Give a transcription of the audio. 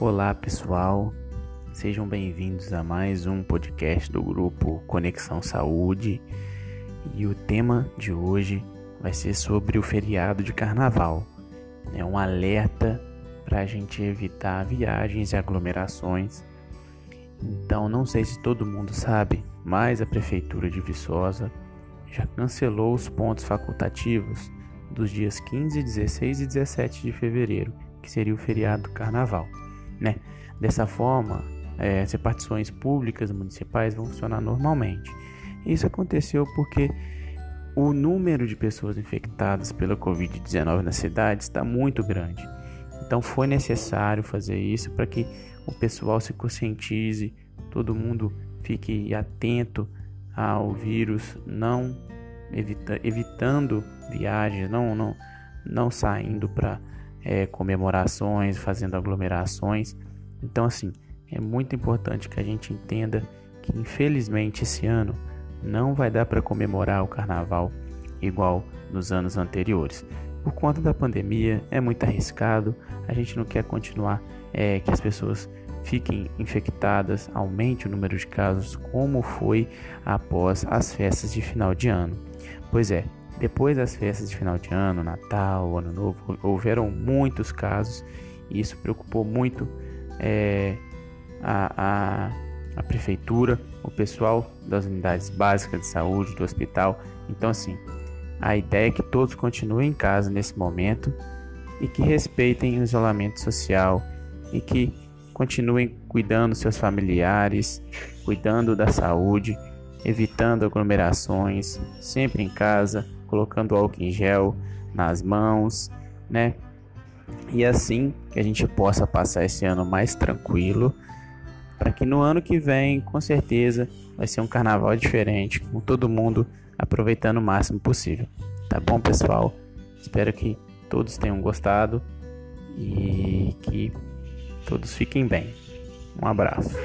Olá pessoal, sejam bem-vindos a mais um podcast do grupo Conexão Saúde e o tema de hoje vai ser sobre o feriado de carnaval. É um alerta para a gente evitar viagens e aglomerações. Então, não sei se todo mundo sabe, mas a Prefeitura de Viçosa já cancelou os pontos facultativos dos dias 15, 16 e 17 de fevereiro, que seria o feriado do carnaval. Né? Dessa forma, é, as repartições públicas municipais vão funcionar normalmente. Isso aconteceu porque o número de pessoas infectadas pela Covid-19 na cidade está muito grande. Então foi necessário fazer isso para que o pessoal se conscientize, todo mundo fique atento ao vírus, não evita, evitando viagens, não, não, não saindo para é, comemorações, fazendo aglomerações. Então, assim, é muito importante que a gente entenda que, infelizmente, esse ano não vai dar para comemorar o carnaval igual nos anos anteriores. Por conta da pandemia, é muito arriscado, a gente não quer continuar é, que as pessoas fiquem infectadas, aumente o número de casos, como foi após as festas de final de ano. Pois é, depois das festas de final de ano, Natal, Ano Novo, houveram muitos casos e isso preocupou muito é, a, a, a prefeitura, o pessoal das unidades básicas de saúde, do hospital. Então, assim, a ideia é que todos continuem em casa nesse momento e que respeitem o isolamento social e que continuem cuidando seus familiares, cuidando da saúde, evitando aglomerações, sempre em casa, colocando álcool em gel nas mãos, né? E assim que a gente possa passar esse ano mais tranquilo, para que no ano que vem, com certeza, vai ser um carnaval diferente, com todo mundo aproveitando o máximo possível. Tá bom, pessoal? Espero que todos tenham gostado e que Todos fiquem bem. Um abraço.